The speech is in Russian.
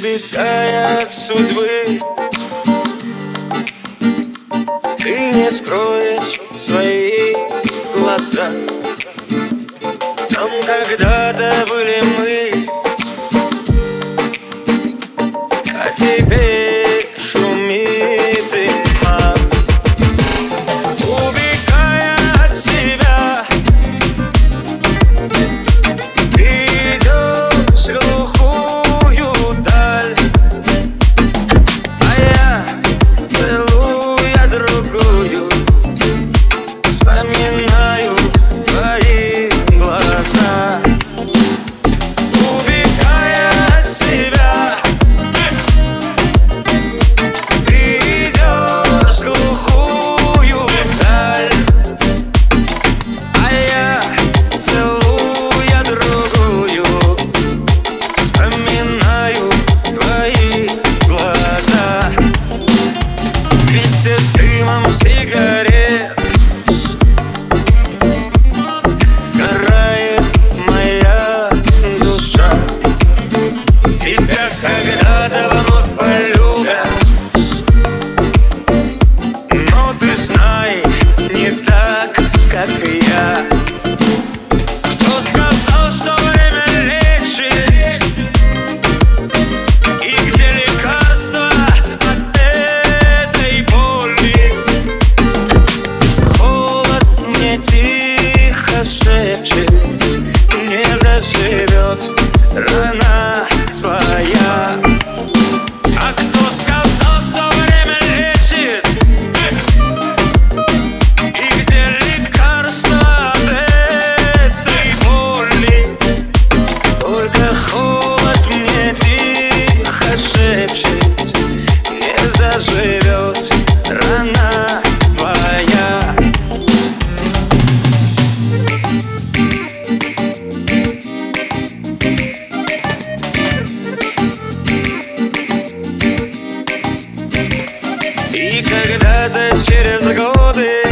трепетая от судьбы. Ты не скроешь свои глаза. Там, когда живет. Рано И когда-то через годы